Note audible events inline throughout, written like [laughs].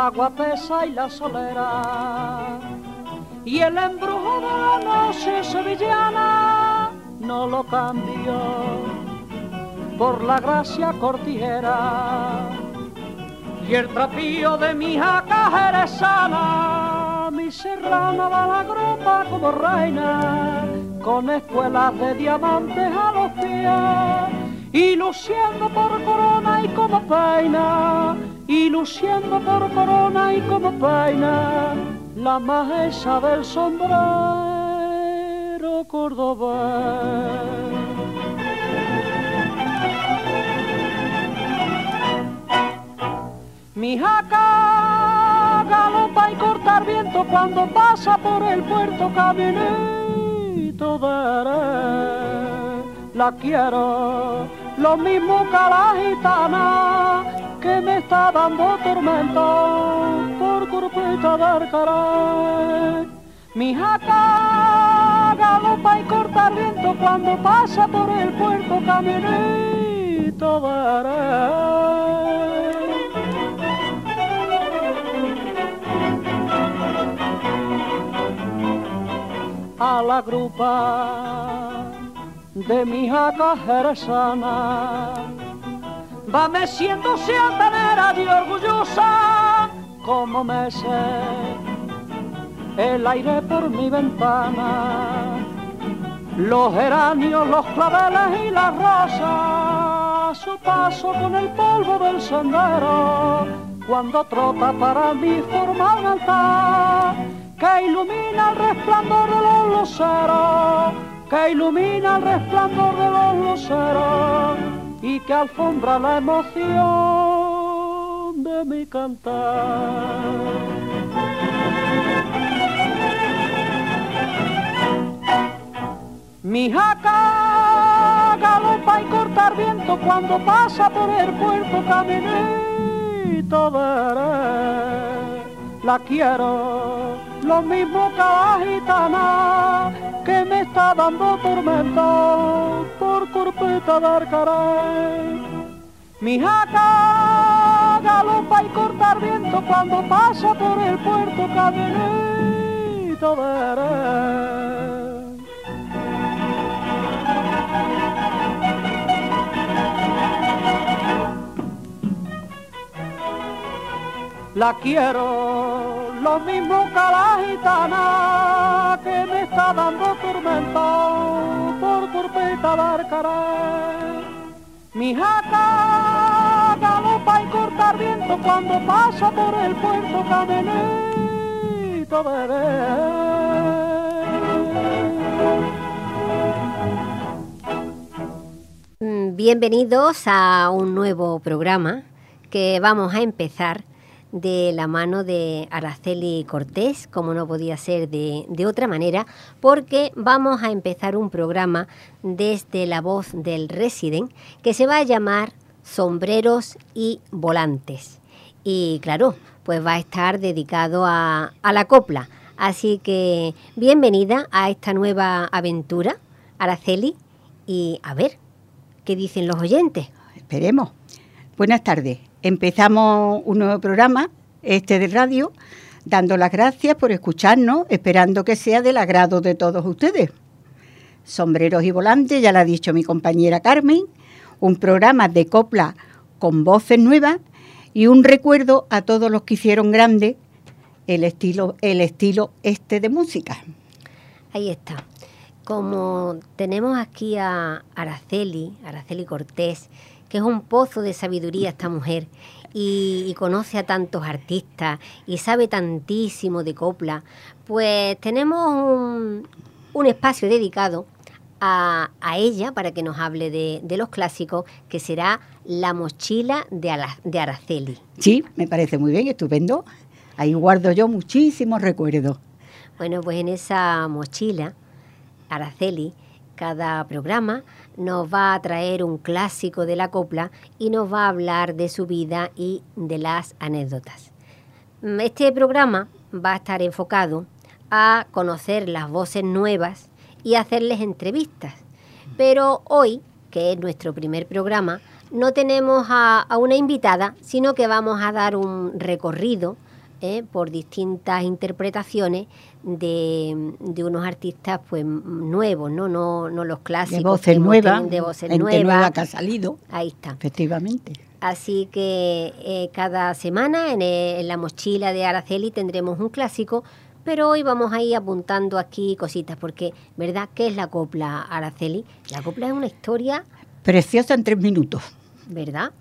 la guapesa y la solera. Y el embrujo de la noche sevillana no lo cambió por la gracia cortijera. Y el trapío de mi jaca sana, mi serrana va la gropa como reina, con escuelas de diamantes a los pies y luciendo por corona y como peina, y luciendo por corona y como peina, la majesa del sombrero cordobés. Mi jaca galopa y cortar viento cuando pasa por el puerto caminito de la quiero lo mismo que que me está dando tormento por curpita de Arcaray. Mi jaca galopa y corta viento cuando pasa por el puerto caminito veré. A la grupa de mi jaca jerezana. Va meciéndose altanera y orgullosa, como me sé el aire por mi ventana. Los geranios, los claveles y las rosas, su paso con el polvo del sendero, cuando trota para mí forma un altar que ilumina el resplandor de los luceros que ilumina el resplandor de los luceros y que alfombra la emoción de mi cantar. Mi jaca galopa y cortar viento cuando pasa por el puerto caminito veré. La quiero lo mismo que gitana que me está dando tormento por corpeta de Arcaray. Mi jaca galopa y cortar viento cuando pasa por el puerto caminito veré. La quiero lo mismo que la gitana que me está dando tormento por curpeta de Arcaray. Mi jaca galopa y cortar viento cuando pasa por el puerto caminito mm, Bienvenidos a un nuevo programa que vamos a empezar de la mano de Araceli Cortés, como no podía ser de, otra manera, porque vamos a empezar un programa desde la voz del Resident que se va a llamar Sombreros y Volantes. Y claro, pues va a estar dedicado a, a la copla. Así que bienvenida a esta nueva aventura, Araceli, y a ver, ¿qué dicen los oyentes? Esperemos. Buenas tardes. Empezamos un nuevo programa, este de radio, dando las gracias por escucharnos, esperando que sea del agrado de todos ustedes. Sombreros y volantes, ya lo ha dicho mi compañera Carmen, un programa de copla con voces nuevas y un recuerdo a todos los que hicieron grande el estilo, el estilo este de música. Ahí está. Como tenemos aquí a Araceli, Araceli Cortés, que es un pozo de sabiduría esta mujer y, conoce a tantos artistas y sabe tantísimo de copla, pues tenemos un, espacio dedicado a, ella para que nos hable de, los clásicos, que será La mochila de, de Araceli. Sí, me parece muy bien, estupendo. Ahí guardo yo muchísimos recuerdos. Bueno, pues en esa mochila, Araceli, cada programa nos va a traer un clásico de la copla y nos va a hablar de su vida y de las anécdotas. Este programa va a estar enfocado a conocer las voces nuevas y hacerles entrevistas. Pero hoy, que es nuestro primer programa, no tenemos a, una invitada, sino que vamos a dar un recorrido ¿eh? por distintas interpretaciones de, unos artistas pues nuevos, ¿no? No, no los clásicos. De voces nuevas. De voces nuevas. que ha salido. Ahí está. Efectivamente. Así que eh, cada semana en, en, la mochila de Araceli tendremos un clásico, pero hoy vamos a ir apuntando aquí cositas, porque, ¿verdad? ¿Qué es la copla, Araceli? La copla es una historia... Preciosa en tres minutos. ¿Verdad?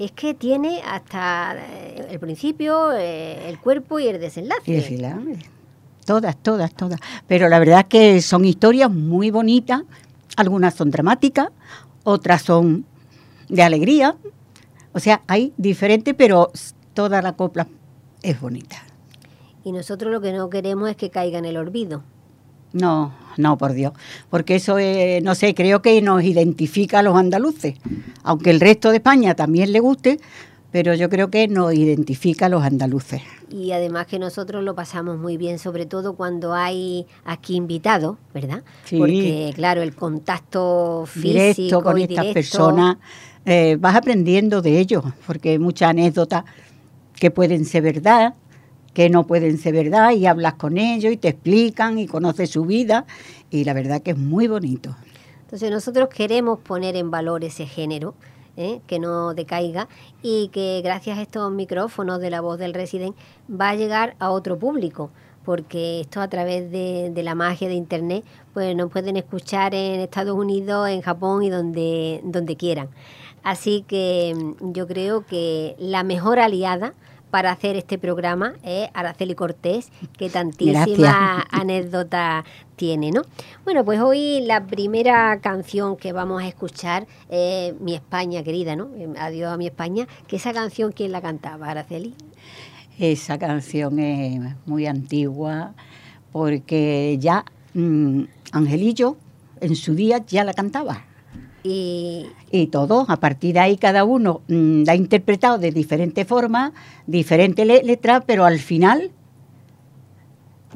Es que tiene hasta eh, el principio, eh, el cuerpo y el desenlace. Y Todas, todas, todas. Pero la verdad es que son historias muy bonitas. Algunas son dramáticas, otras son de alegría, o sea, hay diferente, pero toda la copla es bonita. Y nosotros lo que no queremos es que caiga en el olvido. No, no, por Dios. Porque eso, no sé, creo que nos identifica a los andaluces. Aunque el resto de España también le guste, pero yo creo que nos identifica a los andaluces. Y además que nosotros lo pasamos muy bien, sobre todo cuando hay aquí invitados, ¿verdad? Sí. Porque, claro, el contacto físico directo con estas personas eh, vas aprendiendo de ellos, porque hay muchas anécdotas que pueden ser verdad, que no pueden ser verdad, y hablas con ellos y te explican y conoces su vida, y la verdad que es muy bonito. Entonces nosotros queremos poner en valor ese género, ¿eh? que no decaiga y que gracias a estos micrófonos de la voz del resident va a llegar a otro público porque esto a través de, de, la magia de internet pues nos pueden escuchar en Estados Unidos, en Japón y donde, donde quieran. Así que mm, yo creo que la mejor aliada para hacer este programa es Araceli Cortés, que tantísima [laughs] anécdota tiene, ¿no? Bueno, pues hoy la primera canción que vamos a escuchar es Mi España querida, ¿no? Adiós a mi España, que esa canción, ¿quién la cantaba, Araceli? Esa canción es muy antigua porque ya mm, Angelillo en su día ya la cantaba. Y, y todo, a partir de ahí cada uno mm, la ha interpretado de diferente forma, diferente letra, pero al final,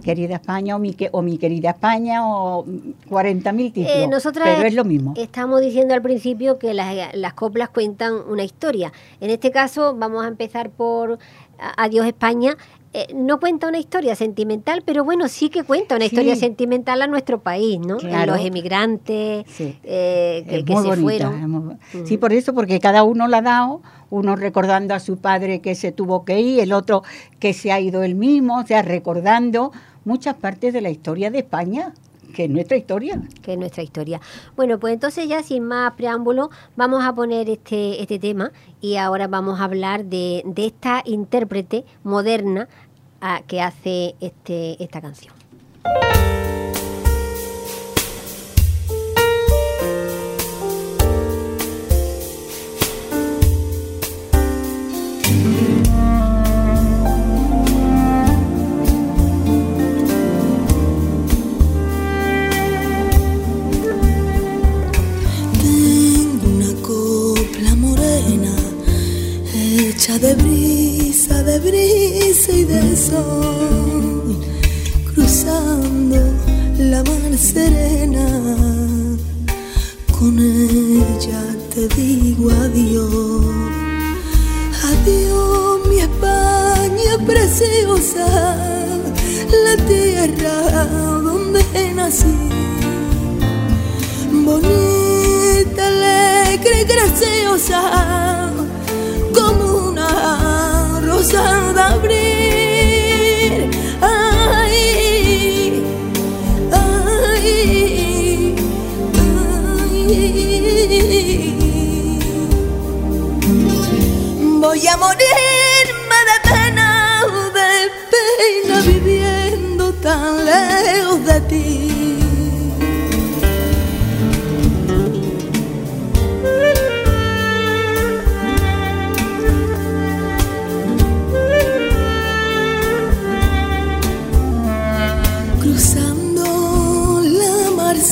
querida España o mi, o mi querida España o 40.000 títulos, eh, pero es lo mismo. Estamos diciendo al principio que las, las coplas cuentan una historia. En este caso vamos a empezar por Adiós España, eh, no cuenta una historia sentimental, pero bueno, sí que cuenta una historia sentimental a nuestro país, ¿no? Los emigrantes eh, que, se fueron. Sí, por eso, porque cada uno la ha dado, uno recordando a su padre que se tuvo que ir, el otro que se ha ido él mismo, o sea, recordando muchas partes de la historia de España que es nuestra historia. Que es nuestra historia. Bueno, pues entonces ya sin más preámbulo vamos a poner este, este tema y ahora vamos a hablar de, de esta intérprete moderna a, que hace este, esta canción. Cruzando la mar serena. Con ella te digo adiós, adiós mi España preciosa, la tierra donde nací. Bonita, alegre, graciosa rosa de abrir.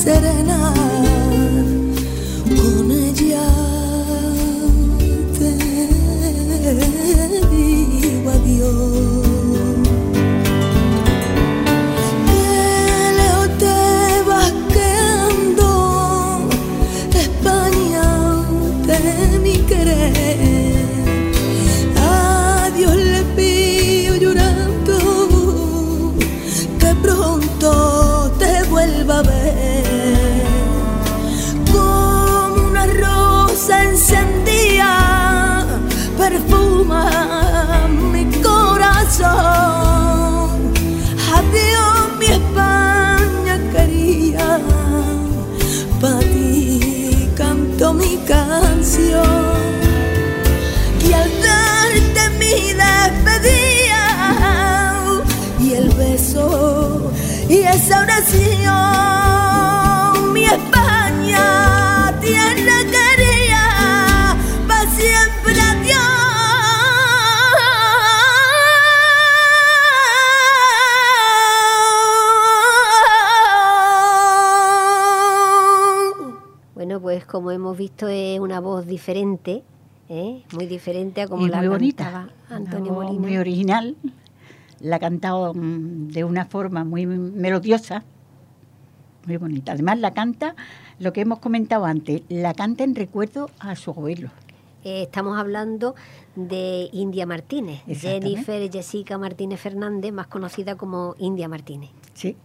serena. Mi España, tierra querida, para siempre adiós. Bueno, pues como hemos visto es una voz diferente, ¿eh? muy diferente a como y la muy bonita. cantaba Antonio Molina. Muy original. La ha cantado mm, de una forma muy melodiosa, muy bonita. Además, la canta, lo que hemos comentado antes, la canta en recuerdo a su abuelo. Eh, estamos hablando de India Martínez. Jennifer Jessica Martínez Fernández, más conocida como India Martínez. Sí.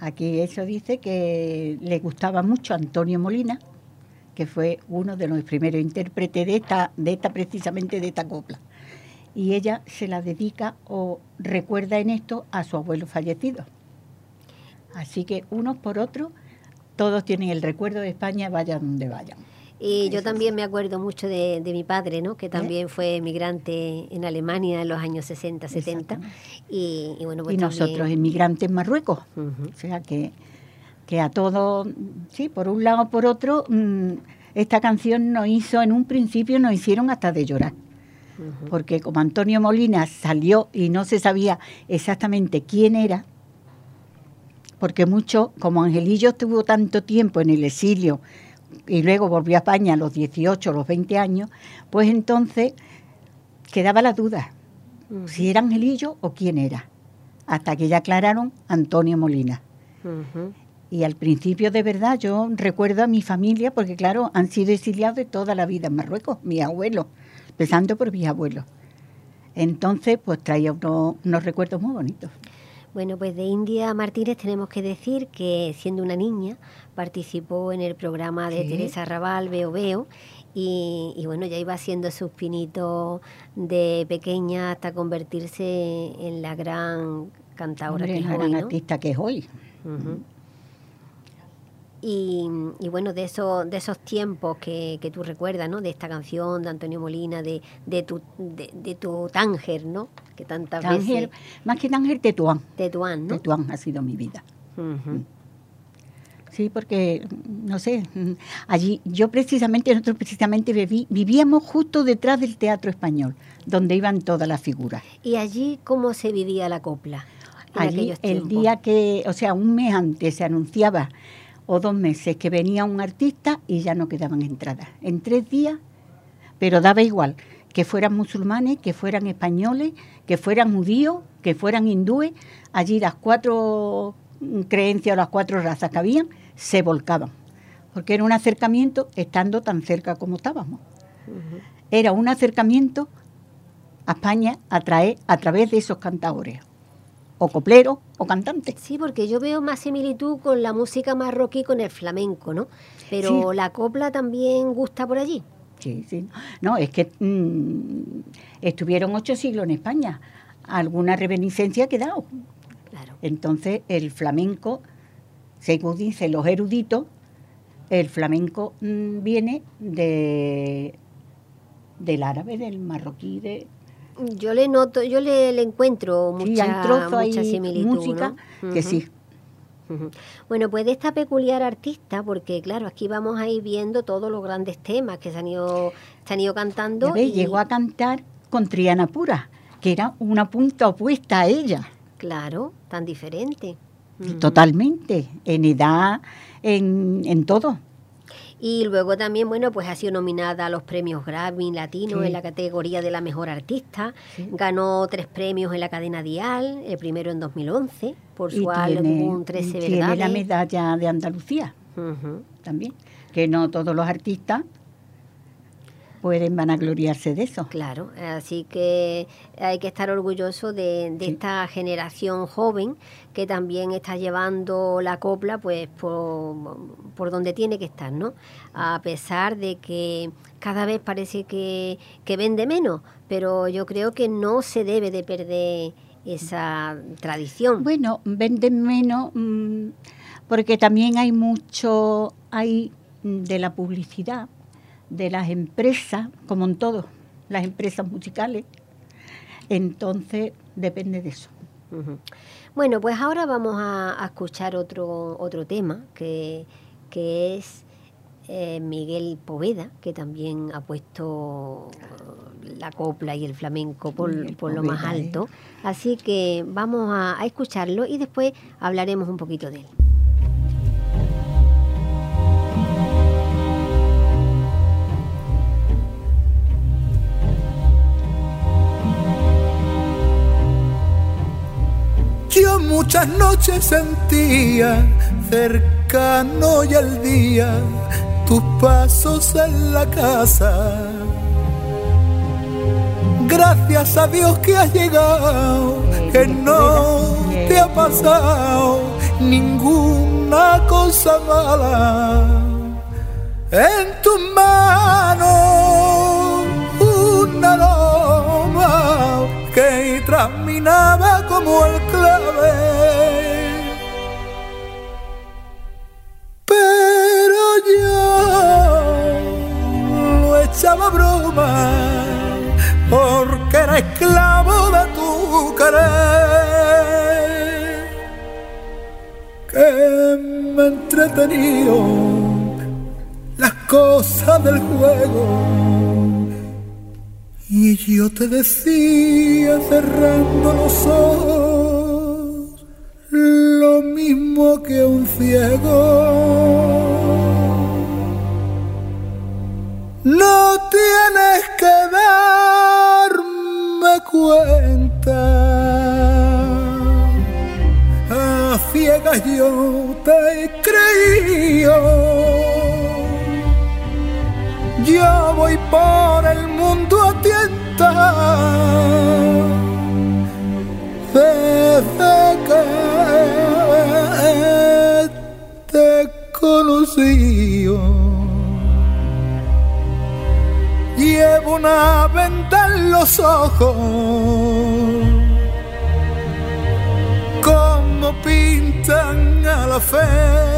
Aquí eso dice que le gustaba mucho Antonio Molina, que fue uno de los primeros intérpretes de esta, de esta precisamente de esta copla. Y ella se la dedica o recuerda en esto a su abuelo fallecido. Así que unos por otros, todos tienen el recuerdo de España, vayan donde vayan. Y yo también me acuerdo mucho de, de mi padre, ¿no? que también fue emigrante en Alemania en los años 60, 70. Exactamente. Y, y bueno, pues y también- nosotros inmigrantes en Marruecos. O sea que, que a todos, sí, por un lado o por otro, mm, esta canción nos hizo, en un principio nos hicieron hasta de llorar. Porque como Antonio Molina salió y no se sabía exactamente quién era, porque mucho, como Angelillo estuvo tanto tiempo en el exilio y luego volvió a España a los 18, los 20 años, pues entonces quedaba la duda si era Angelillo o quién era, hasta que ya aclararon Antonio Molina. Y al principio, de verdad, yo recuerdo a mi familia, porque claro, han sido exiliados de toda la vida en Marruecos, mis abuelos, empezando por mis abuelos. Entonces, pues traía unos, unos recuerdos muy bonitos. Bueno, pues de India Martínez tenemos que decir que siendo una niña participó en el programa de Sí. Teresa Raval, Veo Veo, y, y bueno, ya iba haciendo sus pinitos de pequeña hasta convertirse en la gran cantadora Hombre, que es la hoy, gran ¿no? artista que es hoy. Y, y bueno, de, eso, de esos tiempos que, que tú recuerdas, ¿no? De esta canción de Antonio Molina, de, de, tu, de, de tu Tánger, ¿no? Que tantas Tánger, veces... más que Tánger, Tetuán. Tetuán, ¿no? Tetuán ha sido mi vida. Ujú. Sí, porque, no sé, mm, allí, yo precisamente, nosotros precisamente viví- vivíamos justo detrás del Teatro Español, donde iban todas las figuras. ¿Y allí cómo se vivía la copla? en Allí, aquellos el día que, o sea, un mes antes se anunciaba, o dos meses, que venía un artista y ya no quedaban entradas. En tres días, pero daba igual, que fueran musulmanes, que fueran españoles, que fueran judíos, que fueran hindúes, allí las cuatro creencias o las cuatro razas que habían se volcaban, porque era un acercamiento estando tan cerca como estábamos. Era un acercamiento a España a, traer- a través de esos cantadores, o copleros o cantantes. Sí, porque yo veo más similitud con la música marroquí con el flamenco, ¿no? Pero Sí. la copla también gusta por allí. Sí, sí. No, es que mm, estuvieron ocho siglos en España. Alguna reminiscencia ha quedado. Claro. Entonces, el flamenco, según dicen los eruditos, el flamenco mm, viene de del árabe, del marroquí, de Yo le noto, yo le, le encuentro sí, mucha, trozos, mucha similitud. música ¿no? que sí. Bueno, pues de esta peculiar artista, porque claro, aquí vamos a ir viendo todos los grandes temas que se han ido, se han ido cantando. Ves, y- llegó a cantar con Triana Pura, que era una punta opuesta a ella. Claro, tan diferente. Totalmente, en edad, en, en todo. Y luego también, bueno, pues ha sido nominada a los premios Grammy Latino Sí. en la categoría de la mejor artista. Sí. Ganó tres premios en la cadena Dial, el primero en 2011 por su álbum 13 tiene la verdades. medalla de Andalucía también, que no todos los artistas pueden vanagloriarse de eso. Claro, así que hay que estar orgulloso de, de Sí. esta generación joven que también está llevando la copla pues por, por donde tiene que estar, ¿no? A pesar de que cada vez parece que, que vende menos, pero yo creo que no se debe de perder esa tradición. Bueno, venden menos mm, porque también hay mucho, hay mm, de la publicidad, de las empresas, como en todo, las empresas musicales. Entonces, depende de eso. Bueno, pues ahora vamos a, escuchar otro, otro tema que, es eh, Miguel Poveda, que también ha puesto la copla y el flamenco por, lo más alto. ¿eh? Así que vamos a escucharlo y después hablaremos un poquito de él. Yo muchas noches sentía cercano y al día tus pasos en la casa. Gracias a Dios que has llegado, que no te ha pasado ninguna cosa mala. En tus manos una loma que traminaba como el Pero yo lo echaba broma porque era esclavo de tu querer. Que me entretenido las cosas del juego y yo te decía cerrando los ojos lo mismo que un ciego. No tienes que darme cuenta. A ciegas yo te he creído yo voy por el mundo a tienta desde que te conocí. Llevo una venda en los ojos, como pintan a la fe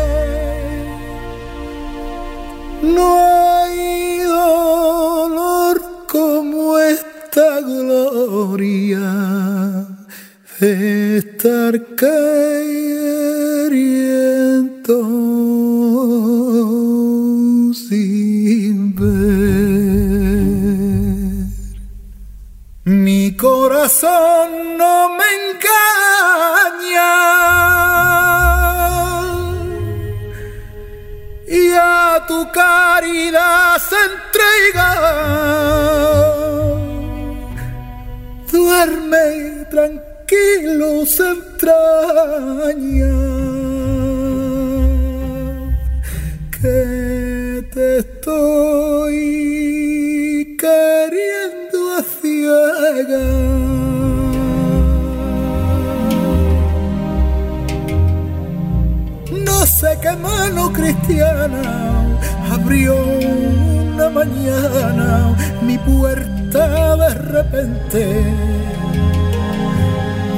no hay dolor como esta gloria estar queriendo sin ver. Mi corazón no me engaña y a tu caridad se entrega. Duerme tranquilo, se entraña. Que te estoy queriendo a. No sé qué mano cristiana abrió una mañana mi puerta de repente.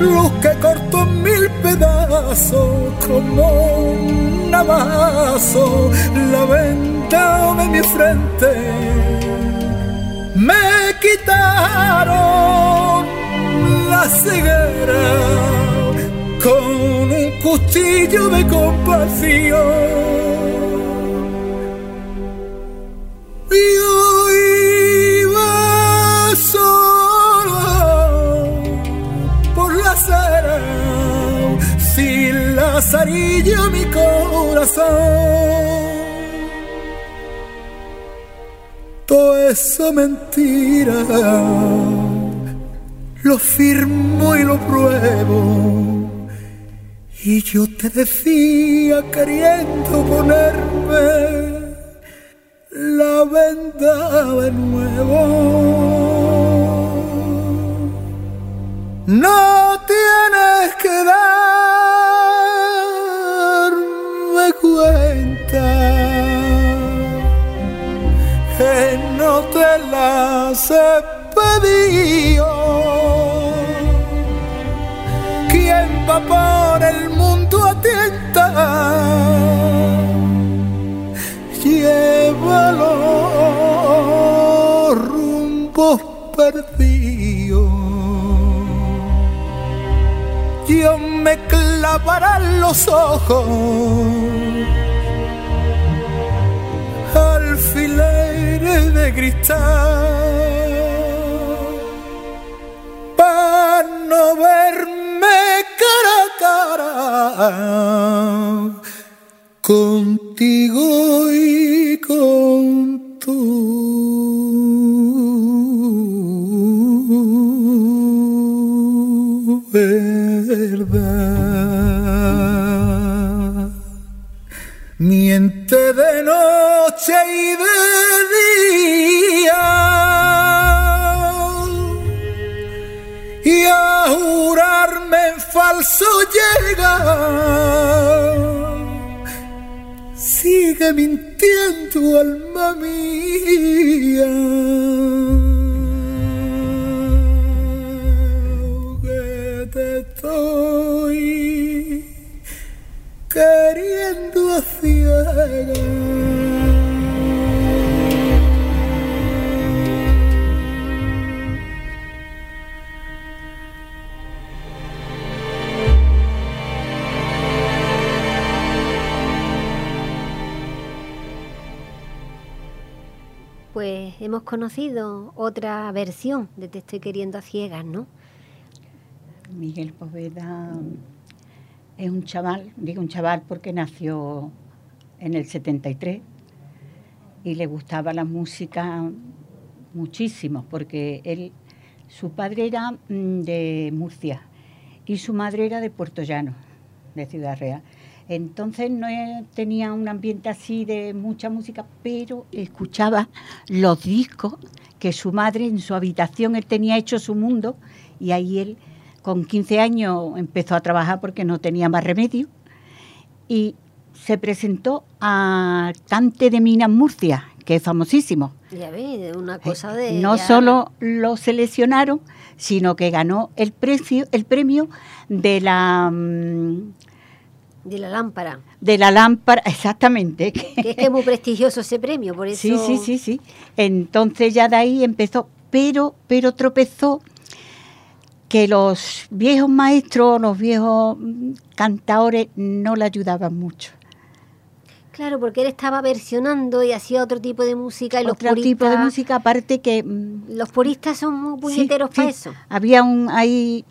Luz que cortó mil pedazos como un navazo la venta de mi frente. Me quitaron la ceguera con un cuchillo de compasión. Lazarillo mi corazón. Todo eso mentira, lo firmo y lo pruebo y yo te decía queriendo ponerme la venda de nuevo. No tienes que darme las he pedido va por el mundo atenta. Lleva los rumbos perdidos. Dios me clavarán los ojos. Alfileres de cristal para no verme cara a cara contigo y con tu verdad. Miente de noche y de falso llega. Sigue mintiendo, alma mía. Que te estoy queriendo a ciegas. Pues hemos conocido otra versión de Te estoy queriendo a ciegas, ¿no? Miguel Poveda es un chaval, digo un chaval porque nació en el 73 y le gustaba la música muchísimo, porque él, su padre era mm, de Murcia y su madre era de Puerto Llano, de Ciudad Real. Entonces no e- tenía un ambiente así de mucha música, pero escuchaba los discos que su madre en su habitación, él tenía hecho su mundo y ahí él con 15 años empezó a trabajar porque no tenía más remedio y se presentó a Cante de Minas Murcia, que es famosísimo. Ya ves, una cosa de... Eh, No ya- solo lo seleccionaron, sino que ganó el, precio, el premio de la, mm, De la lámpara. de la lámpara, [laughs] exactamente. Que es que es muy prestigioso ese premio, por eso... Sí, sí, sí, sí. Entonces ya de ahí empezó, pero, pero tropezó que los viejos maestros, los viejos mm, cantadores no le ayudaban mucho. Claro, porque él estaba versionando y hacía otro tipo de música y los Otro tipo de música aparte que mm, Los puristas son muy puñeteros sí. para eso. Había un, ahí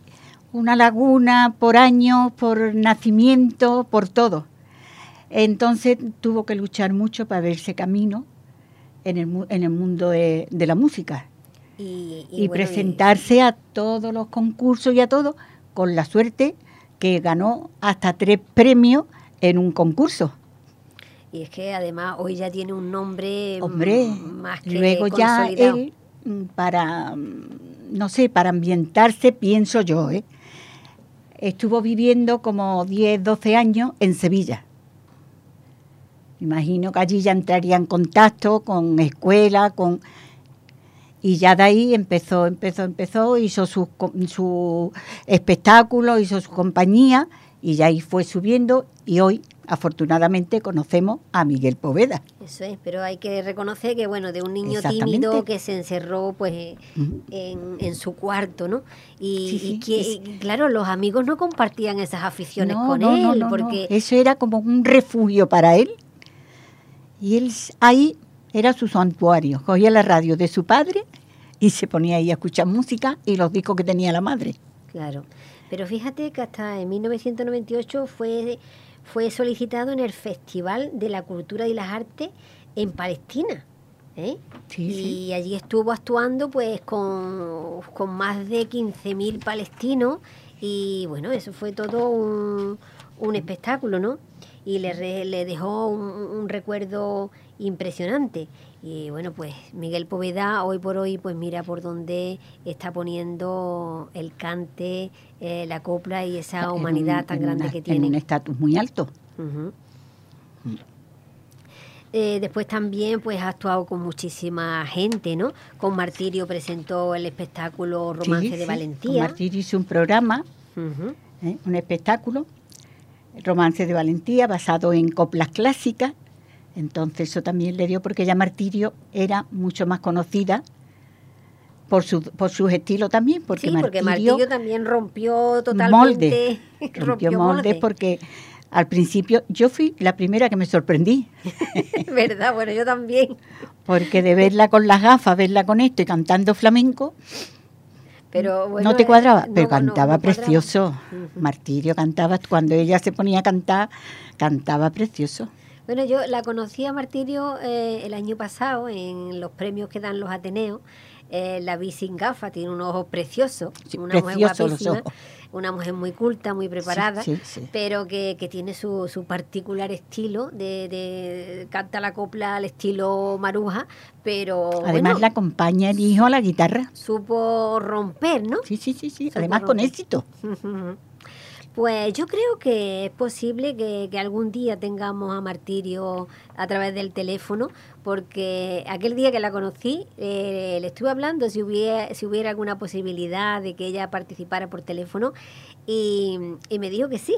una laguna por años, por nacimiento, por todo. Entonces tuvo que luchar mucho para verse camino en el, mu- en el mundo de, de la música Y, y, bueno, presentarse a todos los concursos y a todo, con la suerte que ganó hasta tres premios en un concurso. Y, es que además hoy ya tiene un nombre Hombre, más que luego ya él, mm, para, mm, no sé, para ambientarse, pienso yo, ¿eh? Estuvo viviendo como 10, 12 años en Sevilla. Imagino que allí ya entraría en contacto con escuela, con... Y ya de ahí empezó, empezó, empezó, hizo su, su espectáculo, hizo su compañía y ya ahí fue subiendo y hoy, afortunadamente, conocemos a Miguel Poveda. Eso es, pero hay que reconocer que, bueno, de un niño tímido que se encerró, pues, eh, en, en su cuarto, ¿no? Y, Sí, sí, y que, claro, los amigos no compartían esas aficiones No, con no, él, no, porque Eso era como un refugio para él. Y él ahí era su santuario. Cogía la radio de su padre y se ponía ahí a escuchar música y los discos que tenía la madre. Claro, pero fíjate que hasta en 1998 fue, fue solicitado en el Festival de la Cultura y las Artes en Palestina. ¿eh? Sí, y sí. allí estuvo actuando pues con, con más de 15.000 palestinos y bueno, eso fue todo un, un espectáculo, ¿no? Y le, le dejó un, un recuerdo impresionante. Y bueno, pues Miguel Poveda hoy por hoy, pues mira por dónde está poniendo el cante, eh, la copla y esa En humanidad tan en grande una- que En tiene. un estatus muy alto. Ujú. Eh, después también pues ha actuado con muchísima gente, ¿no? Con Martirio presentó el espectáculo Romance Sí, de sí. Valentía. Martirio hizo un programa. ¿eh? un espectáculo, Romance de Valentía, basado en coplas clásicas. Entonces eso también le dio, porque ya Martirio era mucho más conocida por su, por sus estilos también, porque, sí, porque Martirio, también rompió totalmente. molde, [laughs] rompió moldes porque al principio yo fui la primera que me sorprendí, [laughs] ¿Verdad? Bueno, yo también. porque de verla con las gafas, verla con esto y cantando flamenco, Pero bueno, no te eh, cuadraba, no, pero cantaba no precioso. Martirio cantaba, cuando ella se ponía a cantar, cantaba precioso. Bueno, yo la conocí a Martirio eh, el año pasado en los premios que dan los Ateneos. Eh, la vi sin gafas, tiene unos ojos preciosos, Sí, una mujer guapísima, una mujer muy culta, muy preparada, sí, sí. pero que, que tiene su, su particular estilo, de, de- canta la copla al estilo maruja, pero Además bueno, la acompaña el hijo a la guitarra. supo romper, ¿no? Sí, sí, sí, sí. Supo Además con éxito. [laughs] Pues yo creo que es posible que, que algún día tengamos a Martirio a través del teléfono, porque aquel día que la conocí eh, le estuve hablando si hubiera, si hubiera alguna posibilidad de que ella participara por teléfono y, y me dijo que sí,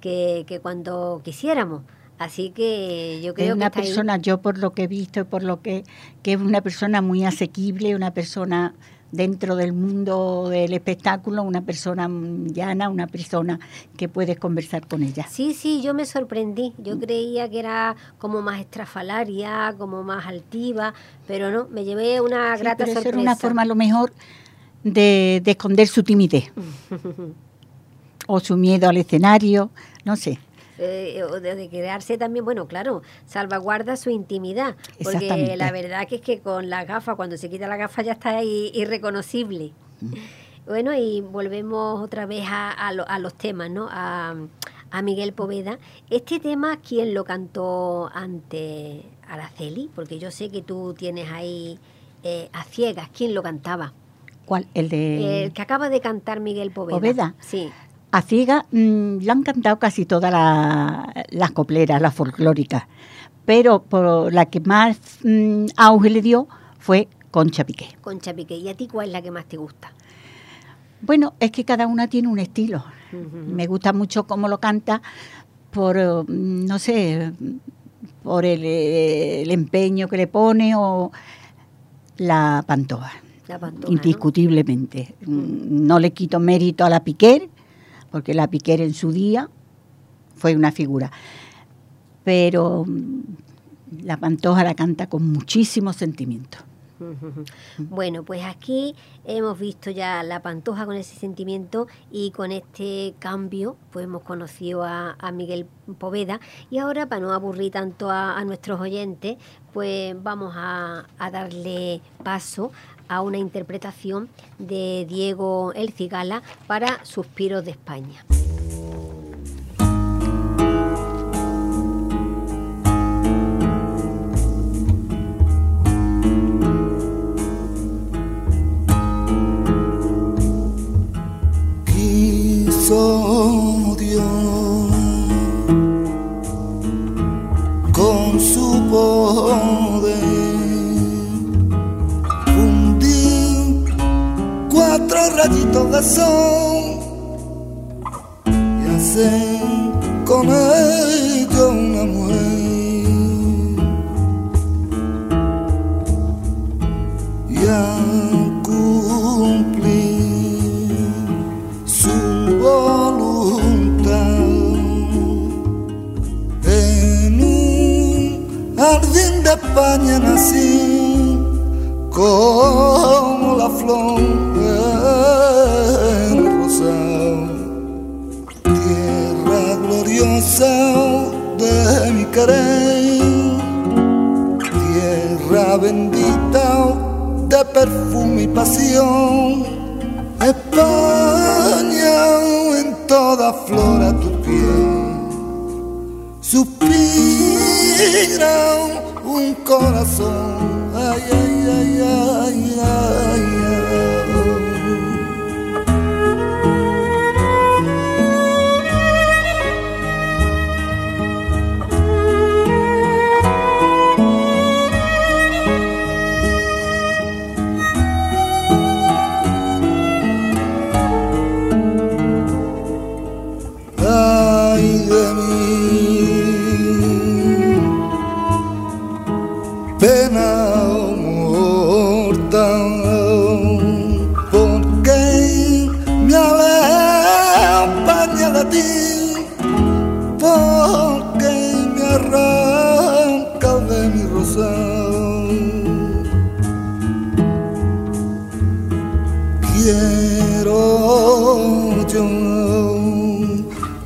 que, que cuando quisiéramos. Así que yo creo Es una que ahí. persona, yo por lo que he visto y por lo que, que es una persona muy asequible, una persona dentro del mundo del espectáculo, una persona mm, llana, una persona que puedes conversar con ella. Sí, sí, yo me sorprendí. Yo creía que era como más estrafalaria, como más altiva, pero no, me llevé una Sí, grata pero eso sorpresa. era una forma a lo mejor de, de esconder su timidez [laughs] o su miedo al escenario, no sé. Eh, de, quedarse también, bueno, claro, salvaguarda su intimidad, porque la verdad que es que con la gafa, cuando se quita la gafa ya está ahí irreconocible. Bueno, y volvemos otra vez a, a lo- a los temas, ¿no? A, a Miguel Poveda. Este tema, ¿quién lo cantó ante Araceli? Porque yo sé que tú tienes ahí eh, a ciegas, ¿quién lo cantaba? ¿Cuál? El de El que acaba de cantar Miguel Poveda. Poveda. Sí. A ciega mm, la han cantado casi todas la- las copleras, las folclóricas, pero por la que más mm, auge le dio fue Concha Piqué. Concha Piqué. ¿Y a ti cuál es la que más te gusta? Bueno, es que cada una tiene un estilo. Me gusta mucho cómo lo canta por, eh, no sé, por el, el empeño que le pone o la pantoja. La pantoja, ¿no? indiscutiblemente. Mm, No le quito mérito a la Piquer, porque la Piquer en su día fue una figura. Pero mm, la Pantoja la canta con muchísimo sentimiento. [laughs] Bueno, pues aquí hemos visto ya la pantoja con ese sentimiento y con este cambio, pues hemos conocido a, a Miguel Poveda y ahora para no aburrir tanto a, a nuestros oyentes, pues vamos a, a darle paso a una interpretación de Diego El Cigala para Suspiros de España. quiso Dios con su poder cuatro rayitos de sol y hacer con ellos una mujer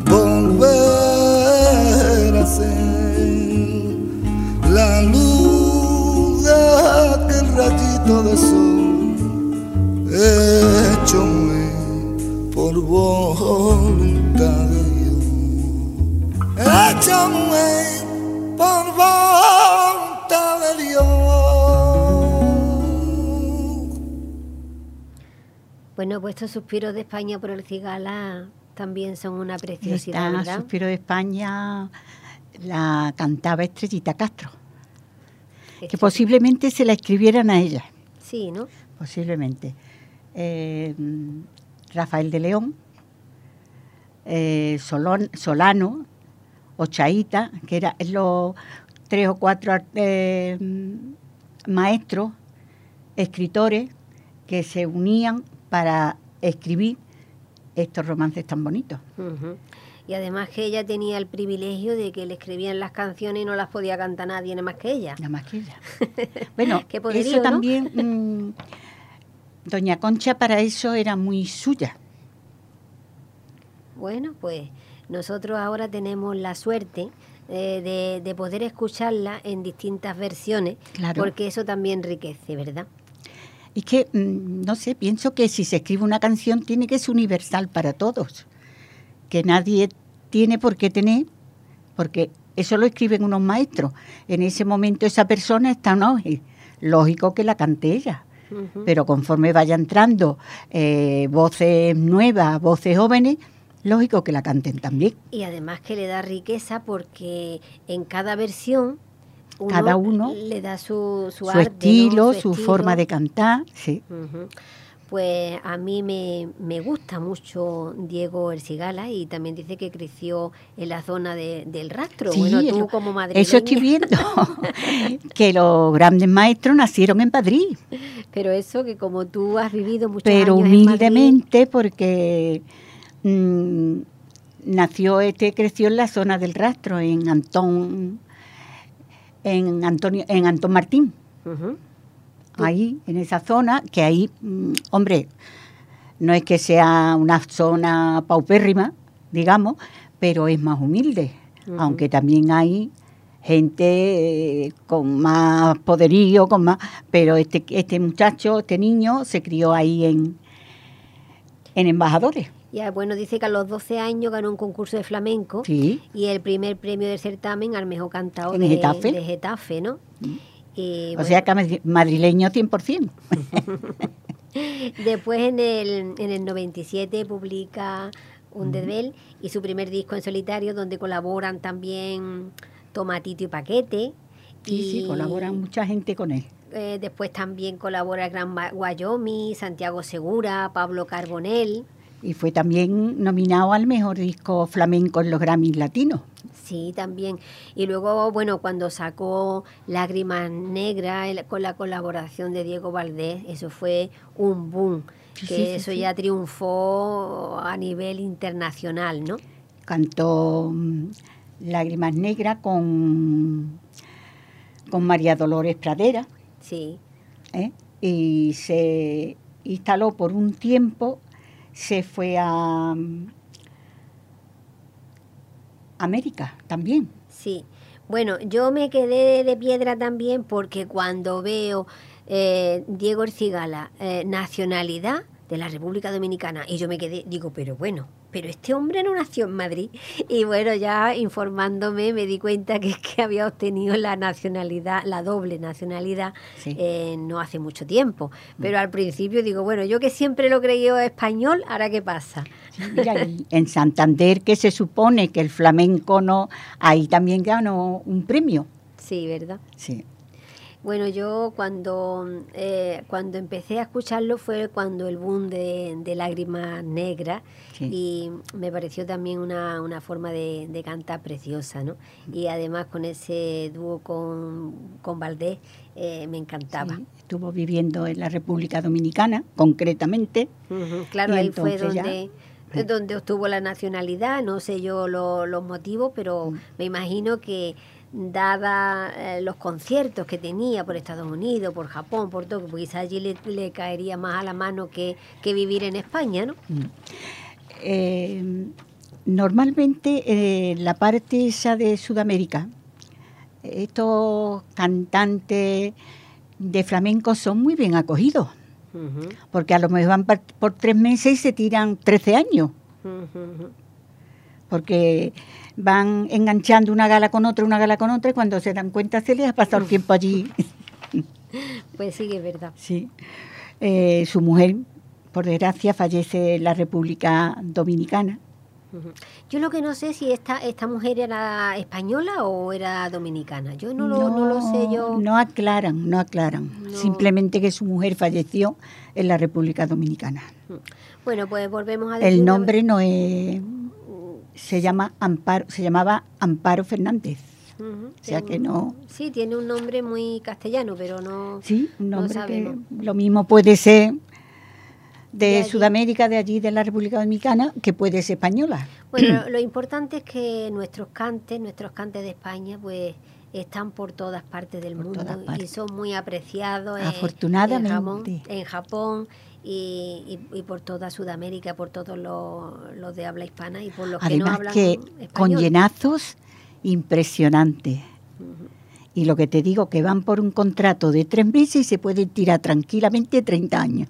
volver a ser la luz de aquel rayito de sol hecho por voluntad de Dios. Échame por voluntad Bueno, vuestros suspiros de España por el cigala también son una preciosidad, Esta ¿verdad? Suspiro de España la cantaba Estrellita Castro, que posiblemente se la escribieran a ella, Sí, ¿no? posiblemente. Eh, Rafael de León, eh, Solón- Solano, Ochaíta, que eran los tres o cuatro eh, maestros, escritores, que se unían para escribir estos romances tan bonitos. Y además que ella tenía el privilegio de que le escribían las canciones y no las podía cantar nadie nada más que ella. Nada más que ella. [laughs] Bueno, poderío, eso ¿no? también, mm, Doña Concha para eso era muy suya. Bueno, pues nosotros ahora tenemos la suerte eh, de, de poder escucharla en distintas versiones, Claro. porque eso también enriquece, ¿verdad? Y que, mm, no sé, pienso que si se escribe una canción tiene que ser universal para todos. Que nadie tiene por qué tener, porque eso lo escriben unos maestros. En ese momento esa persona está en auge. Lógico que la cante ella. Pero conforme vaya entrando eh, voces nuevas, voces jóvenes, lógico que la canten también. Y además que le da riqueza porque en cada versión uno Cada uno, le da su, su, Su, arte, ¿no? estilo, su, estilo. forma de cantar, sí. Pues a mí me, me gusta mucho Diego Ercigala y también dice que creció en la zona de- del rastro. Sí, bueno, tú eso- como madrileña, Eso estoy viendo, [laughs] que los grandes maestros nacieron en Madrid, pero eso que como tú has vivido muchos pero años en Madrid, humildemente porque mm, nació este, creció en la zona del rastro, en Antón, en Antonio, en Antón Martín, ahí, en esa zona, que ahí, mm, hombre, no es que sea una zona paupérrima, digamos, pero es más humilde, aunque también hay gente eh, con más poderío, con más, pero este, este muchacho, este niño, se crió ahí en, en embajadores. Ya, bueno, dice que a los 12 años ganó un concurso de flamenco Sí. y el primer premio del certamen al mejor cantado ¿En de Getafe? de Getafe, ¿no? Y, o bueno, sea que madri- madrileño 100%. [laughs] Después en el, en el 97 publica Un Dedbel y su primer disco en solitario donde colaboran también Tomatito y Paquete. Sí, sí, y, colaboran mucha gente con él. eh, después también colabora el Gran Guayomi, Santiago Segura, Pablo Carbonell. Y fue también nominado al mejor disco flamenco en los Grammys latinos. Sí, también. Y luego, bueno, cuando sacó Lágrimas Negras con la colaboración de Diego Valdés, eso fue un boom. Que sí, sí, eso sí. ya triunfó a nivel internacional, ¿no? Cantó mm, Lágrimas Negras con, con María Dolores Pradera Sí. ¿eh? y se instaló por un tiempo, se fue a mm, América también. Sí. Bueno, yo me quedé de piedra también porque cuando veo eh, Diego Ercigala, eh, nacionalidad de la República Dominicana, y yo me quedé, digo, pero bueno, pero este hombre no nació en Madrid. [laughs] Y bueno, ya informándome me di cuenta que es que había obtenido la nacionalidad, la doble nacionalidad, Sí. eh, no hace mucho tiempo. Pero al principio digo, bueno, yo que siempre lo creí español, ¿ahora qué pasa? Sí, mira, y en Santander, que se supone que el flamenco no, ahí también ganó un premio. Sí, ¿verdad? Sí. Bueno, yo cuando, eh, cuando empecé a escucharlo fue cuando el boom de, de Lágrimas Negras Sí. y me pareció también una, una forma de, de cantar preciosa, ¿no? Y además con ese dúo con, con Valdés eh, me encantaba. Sí, Estuvo viviendo en la República Dominicana, concretamente. Claro, ahí fue ya- donde, donde obtuvo la nacionalidad, no sé yo los motivos, pero Mm. me imagino que dada eh, los conciertos que tenía por Estados Unidos, por Japón, por todo, porque quizás allí le, le caería más a la mano que, que vivir en España, ¿no? Eh, normalmente eh, la parte esa de Sudamérica, estos cantantes de flamenco son muy bien acogidos, porque a lo mejor van por tres meses y se tiran 13 años. Porque van enganchando una gala con otra, una gala con otra, y cuando se dan cuenta se les ha pasado el tiempo allí. [laughs] Pues sí que es verdad. Sí. Eh, su mujer, por desgracia, fallece en la República Dominicana. Yo lo que no sé si esta, esta mujer era española o era dominicana. Yo no lo, no lo sé yo. No aclaran, no aclaran. No. Simplemente que su mujer falleció en la República Dominicana. Bueno, pues volvemos a decir El nombre no es. Se llama Amparo, se llamaba Amparo Fernández. O sea que no. Sí, tiene un nombre muy castellano, pero no. Sí, un No nombre que lo mismo puede ser De. Sudamérica, de allí de la República Dominicana, que puede ser española. [clears throat] Bueno, lo, lo importante es que nuestros cantes, nuestros cantes de España, pues están por todas partes del Por mundo y partes. son muy apreciados en- Afortunadamente. en Japón, en Japón y, y- y por toda Sudamérica, por todos los, los de habla hispana y por los que no hablan que con español. llenazos impresionantes. Y lo que te digo, que van por un contrato de tres meses y se pueden tirar tranquilamente 30 años.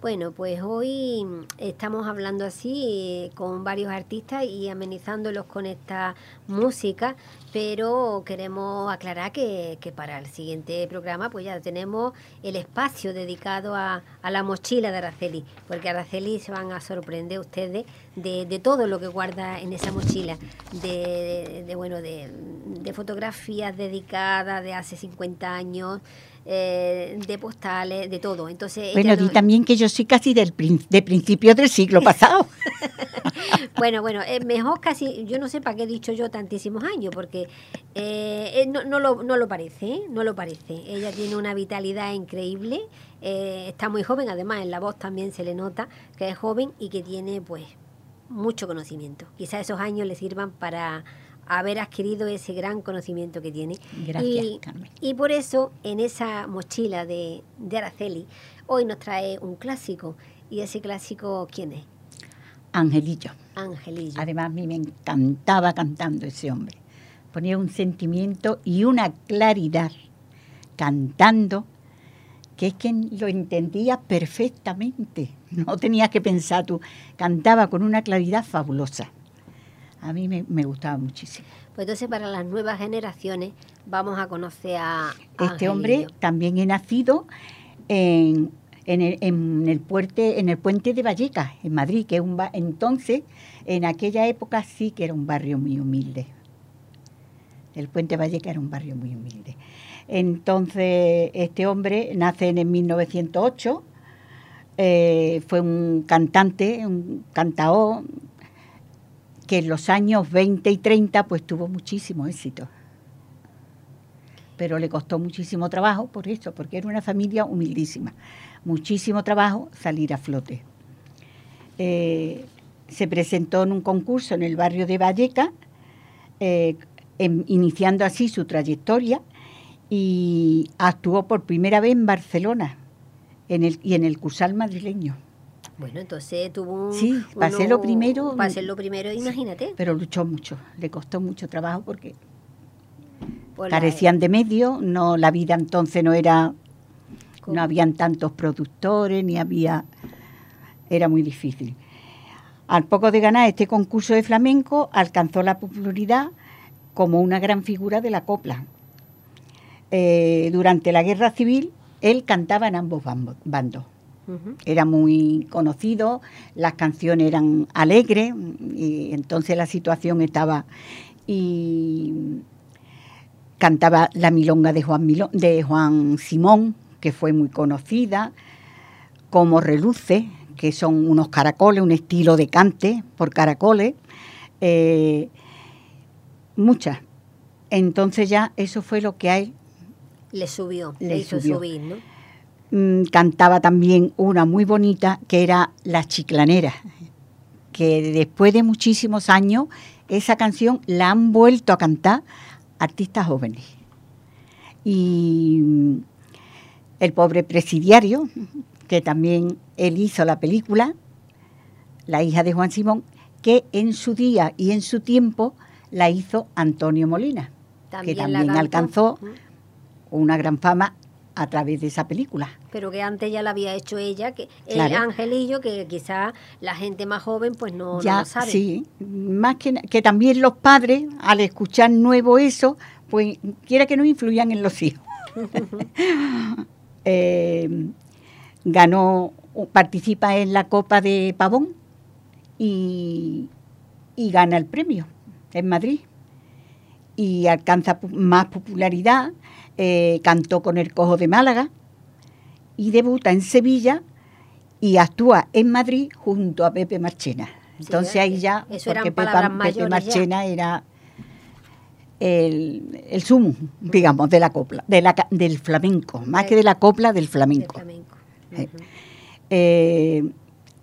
Bueno, pues hoy estamos hablando así eh, con varios artistas y amenizándolos con esta música, pero queremos aclarar que, que para el siguiente programa pues ya tenemos el espacio dedicado a, a la mochila de Araceli, porque Araceli se van a sorprender ustedes de, de todo lo que guarda en esa mochila, de, de, bueno, de, de fotografías dedicadas de hace 50 años, eh, de postales, de todo. Entonces, Bueno, di no- también que yo soy casi del prin- de principios del siglo pasado. [laughs] Bueno, bueno, es mejor casi, yo no sé para qué he dicho yo tantísimos años, porque eh, eh, no, no, lo, no lo parece, ¿eh? no lo parece. Ella tiene una vitalidad increíble, eh, está muy joven, además en la voz también se le nota que es joven y que tiene pues mucho conocimiento. Quizá esos años le sirvan para haber adquirido ese gran conocimiento que tiene. Gracias, y, Carmen. y por eso en esa mochila de, de Araceli hoy nos trae un clásico. ¿Y ese clásico quién es? Angelillo. Angelillo. Además, a mí me encantaba cantando ese hombre. Ponía un sentimiento y una claridad cantando que es que lo entendía perfectamente. No tenías que pensar tú. Cantaba con una claridad fabulosa. A mí me, me gustaba muchísimo. Pues entonces para las nuevas generaciones vamos a conocer a Este hombre también he nacido en, en el, en el en el puente de Vallecas, en Madrid, que es un ba- entonces, en aquella época sí que era un barrio muy humilde. El puente de Vallecas era un barrio muy humilde. Entonces, este hombre nace en el 1908, eh, fue un cantante, un cantaor, que en los años 20 y 30 pues tuvo muchísimo éxito pero le costó muchísimo trabajo por eso, porque era una familia humildísima. Muchísimo trabajo salir a flote. Eh, se presentó en un concurso en el barrio de Valleca, eh, iniciando así su trayectoria, y actuó por primera vez en Barcelona y en el Cursal madrileño. Bueno, entonces tuvo un... Sí, para ser lo primero- Para ser lo primero, imagínate. Pero luchó mucho, le costó mucho trabajo porque carecían de medios, no, la vida entonces no era ¿Cómo? no habían tantos productores, ni había... Era muy difícil. Al poco de ganar este concurso de flamenco, alcanzó la popularidad como una gran figura de la copla. Eh, durante la guerra civil, él cantaba en ambos bambo- Era muy conocido, las canciones eran alegres, y entonces la situación estaba... Y cantaba la milonga de Juan, Milo- de Juan Simón, que fue muy conocida, como Reluce, que son unos caracoles, un estilo de cante por caracoles, eh, muchas. Entonces ya eso fue lo que él Le subió, Le le hizo subió. subir, ¿no? Mm, cantaba también una muy bonita que era La Chiclanera, que después de muchísimos años esa canción la han vuelto a cantar artistas jóvenes. Y mm, el pobre presidiario, que también él hizo la película, la hija de Juan Simón, que en su día y en su tiempo la hizo Antonio Molina, que también alcanzó una gran fama a través de esa película. Pero que antes ya la había hecho ella, que el Angelillo, que quizá la gente más joven pues no, ya, lo sabe. Sí, más que, que también los padres, al escuchar nuevo eso, pues quiera que no influyan en los hijos. [laughs] Eh, ganó, participa en la Copa de Pavón y, y gana el premio en Madrid. Y alcanza más popularidad eh, cantó con el Cojo de Málaga y debuta en Sevilla y actúa en Madrid junto a Pepe Marchena. Entonces ahí ya, porque Pepe, Marchena era el, el sumo, digamos, de la copla, de la, del flamenco, más que de la copla, del flamenco. Eh, eh,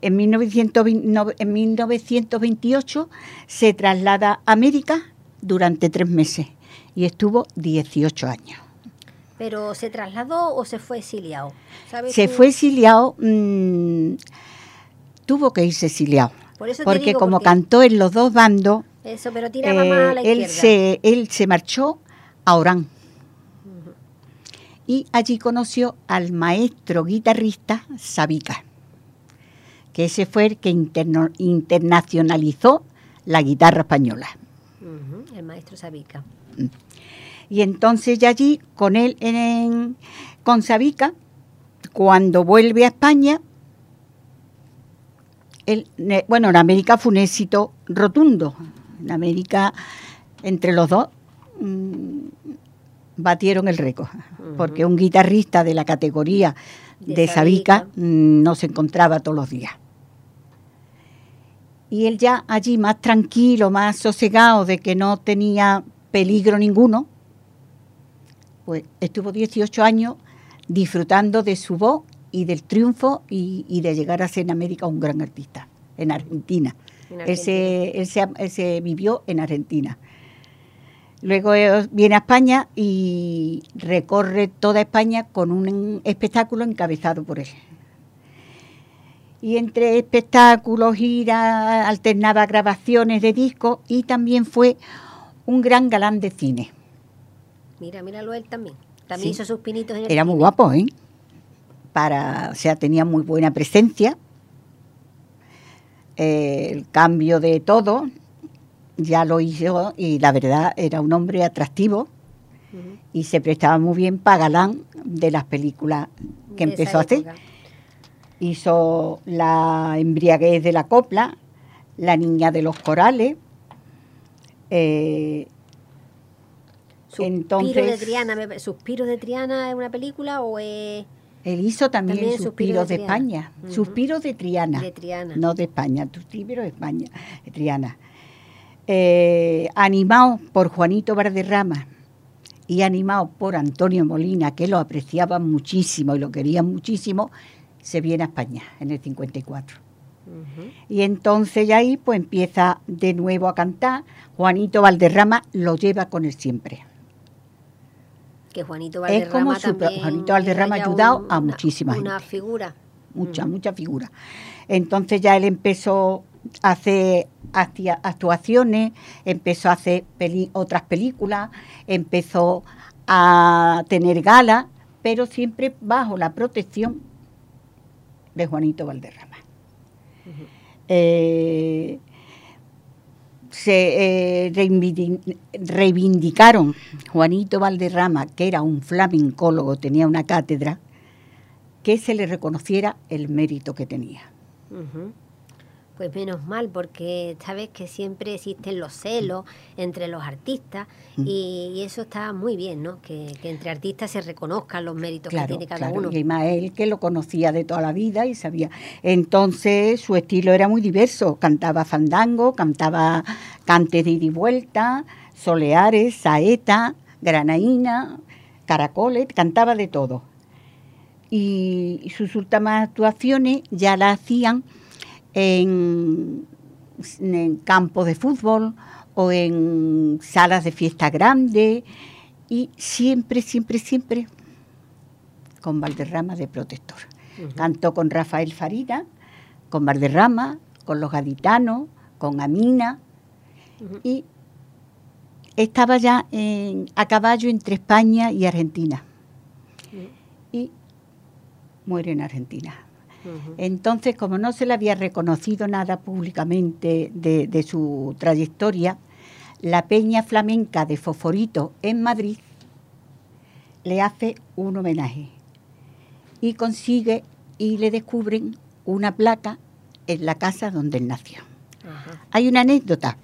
en, 1920, en 1928 se traslada a América durante tres meses y estuvo 18 años. ¿Pero se trasladó o se fue exiliado? Se fue exiliado, mm, tuvo que irse exiliado. porque como cantó en los dos bandos, eso, pero tiraba más a la eh, él, se, él se marchó a Orán. Y allí conoció al maestro guitarrista Sabica, que ese fue el que internacionalizó la guitarra española. el maestro Sabica. Mm. Y entonces ya allí, con él en, con Sabica, cuando vuelve a España, él, bueno, en América fue un éxito rotundo. En América, entre los dos, mm, batieron el récord, porque un guitarrista de la categoría de, Sabica, mm, no se encontraba todos los días. Y él ya allí más tranquilo, más sosegado, de que no tenía peligro ninguno, pues estuvo 18 años disfrutando de su voz y del triunfo y, de llegar a ser en América un gran artista, en Argentina. Él, se, vivió en Argentina. Luego eh, viene a España y recorre toda España con un espectáculo encabezado por él. Y entre espectáculos, giras, alternaba grabaciones de discos y también fue un gran galán de cine. Mira, míralo él también. También hizo sus pinitos en el Era muy guapo, ¿eh? Para, o sea, tenía muy buena presencia. Eh, el cambio de todo ya lo hizo y la verdad era un hombre atractivo y se prestaba muy bien para galán de las películas que empezó a hacer. Hizo La embriaguez de la copla, La niña de los corales, eh, Suspiro de Triana, ¿Suspiro de Triana es una película o es...? Él hizo también, Suspiros de, España. Suspiros de Triana. De Triana. No de España, Suspiros de España, de Triana. Eh, animado por Juanito Valderrama y animado por Antonio Molina, que lo apreciaban muchísimo y lo querían muchísimo, se viene a España en el 54. Y entonces ya ahí pues empieza de nuevo a cantar. Juanito Valderrama lo lleva con él siempre que Juanito Valderrama es como también Juanito Valderrama ha ayudado a muchísima gente. Una figura. Mucha, mucha figura. Entonces ya él empezó a hacer actuaciones, empezó a hacer otras películas, empezó a tener galas, pero siempre bajo la protección de Juanito Valderrama se eh, reivindicaron Juanito Valderrama, que era un flamencólogo, tenía una cátedra, que se le reconociera el mérito que tenía. Pues menos mal, porque sabes que siempre existen los celos entre los artistas mm. y, eso está muy bien, ¿no? Que, entre artistas se reconozcan los méritos que tiene cada uno. Y más él que lo conocía de toda la vida y sabía. Entonces su estilo era muy diverso. Cantaba fandango, cantaba cantes de ida y vuelta, soleares, saeta, granaína, caracoles, cantaba de todo. y, sus últimas actuaciones ya las hacían en, en campos de fútbol o en salas de fiesta grande y siempre, siempre, siempre con Valderrama de protector. Cantó con Rafael Farina, con Valderrama, con los gaditanos, con Amina y estaba ya a caballo entre España y Argentina. Y muere en Argentina. Entonces, como no se le había reconocido nada públicamente de, su trayectoria, la Peña Flamenca de Foforito en Madrid le hace un homenaje y consigue y le descubren una placa en la casa donde él nació. Hay una anécdota.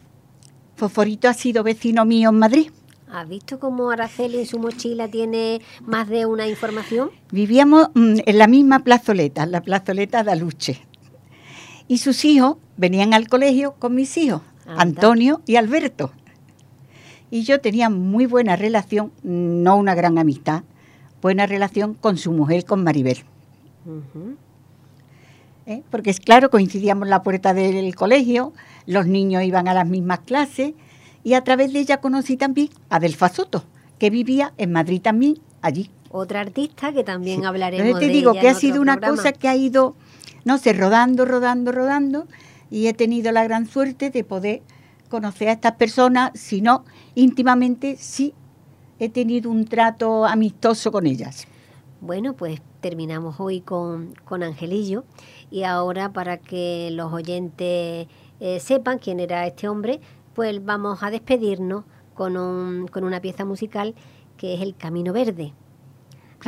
Foforito ha sido vecino mío en Madrid. ¿Has visto cómo Araceli en su mochila tiene más de una información? Vivíamos mm, en la misma plazoleta, la plazoleta de Aluche. Y sus hijos venían al colegio con mis hijos, Antonio y Alberto. Y yo tenía muy buena relación, no una gran amistad, buena relación con su mujer, con Maribel. ¿Eh? Porque es claro, coincidíamos en la puerta del colegio, los niños iban a las mismas clases y a través de ella conocí también a Delfa Soto, que vivía en Madrid también, allí. Otra artista que también hablaremos te digo que ha sido una cosa que ha ido, no sé, rodando, rodando, rodando y he tenido la gran suerte de poder conocer a estas personas, si no íntimamente, sí he tenido un trato amistoso con ellas. Bueno, pues terminamos hoy con, con Angelillo y ahora para que los oyentes eh, sepan quién era este hombre, pues vamos a despedirnos con, un, con una pieza musical que es El Camino Verde.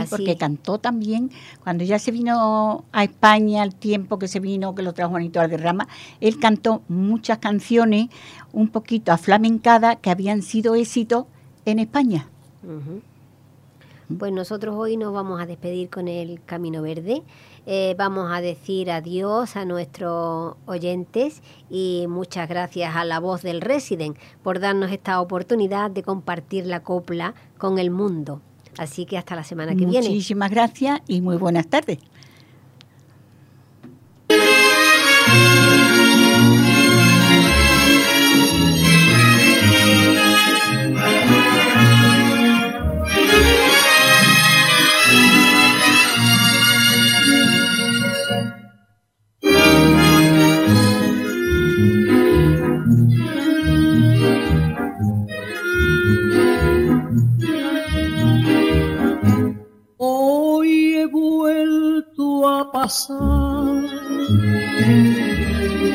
porque cantó también, cuando ya se vino a España, el tiempo que se vino, que lo trajo Juanito Alderrama, él cantó muchas canciones un poquito aflamencadas que habían sido éxitos en España. Pues nosotros hoy nos vamos a despedir con el Camino Verde. Eh, vamos a decir adiós a nuestros oyentes y muchas gracias a la voz del Resident por darnos esta oportunidad de compartir la copla con el mundo. Así que hasta la semana que viene. Muchísimas gracias y muy buenas tardes.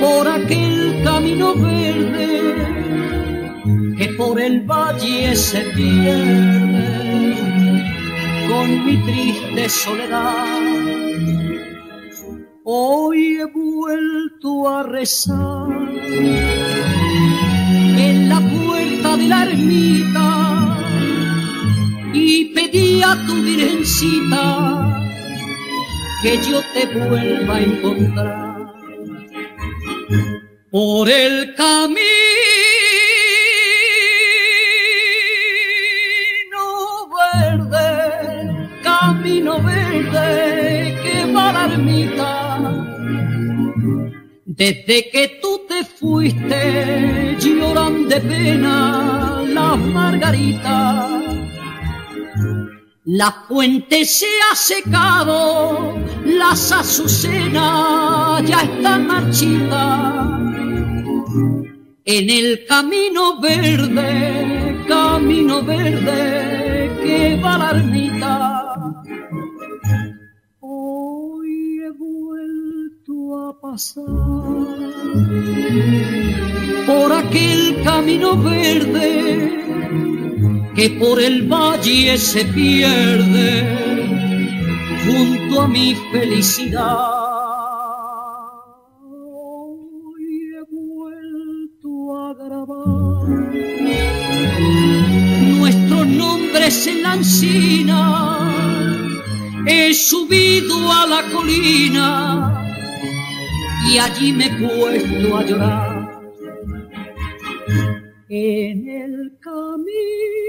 Por aquel camino verde que por el valle se pierde con mi triste soledad. Hoy he vuelto a rezar en la puerta de la ermita y pedí a tu virgencita que yo te vuelva a encontrar por el camino verde, camino verde que va la ermita. Desde que tú te fuiste, lloran de pena las margaritas la fuente se ha secado, las azucenas ya están marchitas. En el camino verde, camino verde que va la ermita. Hoy he vuelto a pasar por aquel camino verde que por el valle se pierde junto a mi felicidad. Hoy he vuelto a grabar nuestros nombres en la encina. He subido a la colina y allí me he puesto a llorar en el camino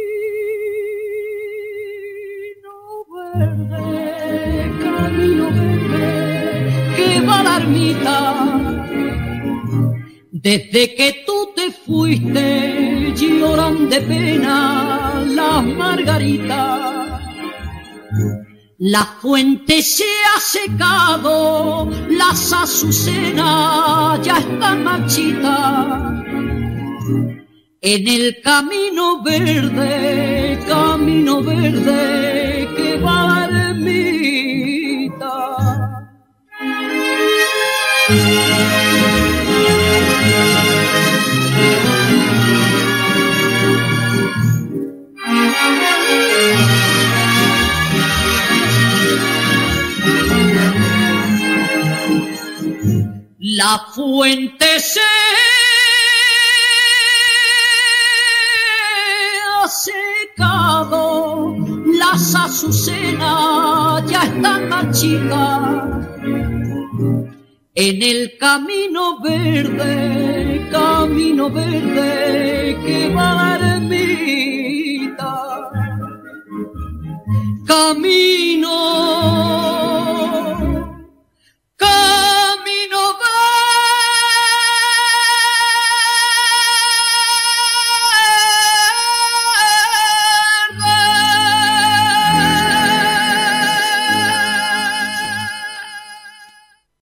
camino verde que va la ermita. Desde que tú te fuiste lloran de pena las margaritas. La fuente se ha secado, las azucenas ya están marchitas. En el camino verde, camino verde que va a la ermita. La fuente se las azucenas ya están marchitas. En el camino verde, camino verde que va a la. Camino, camino.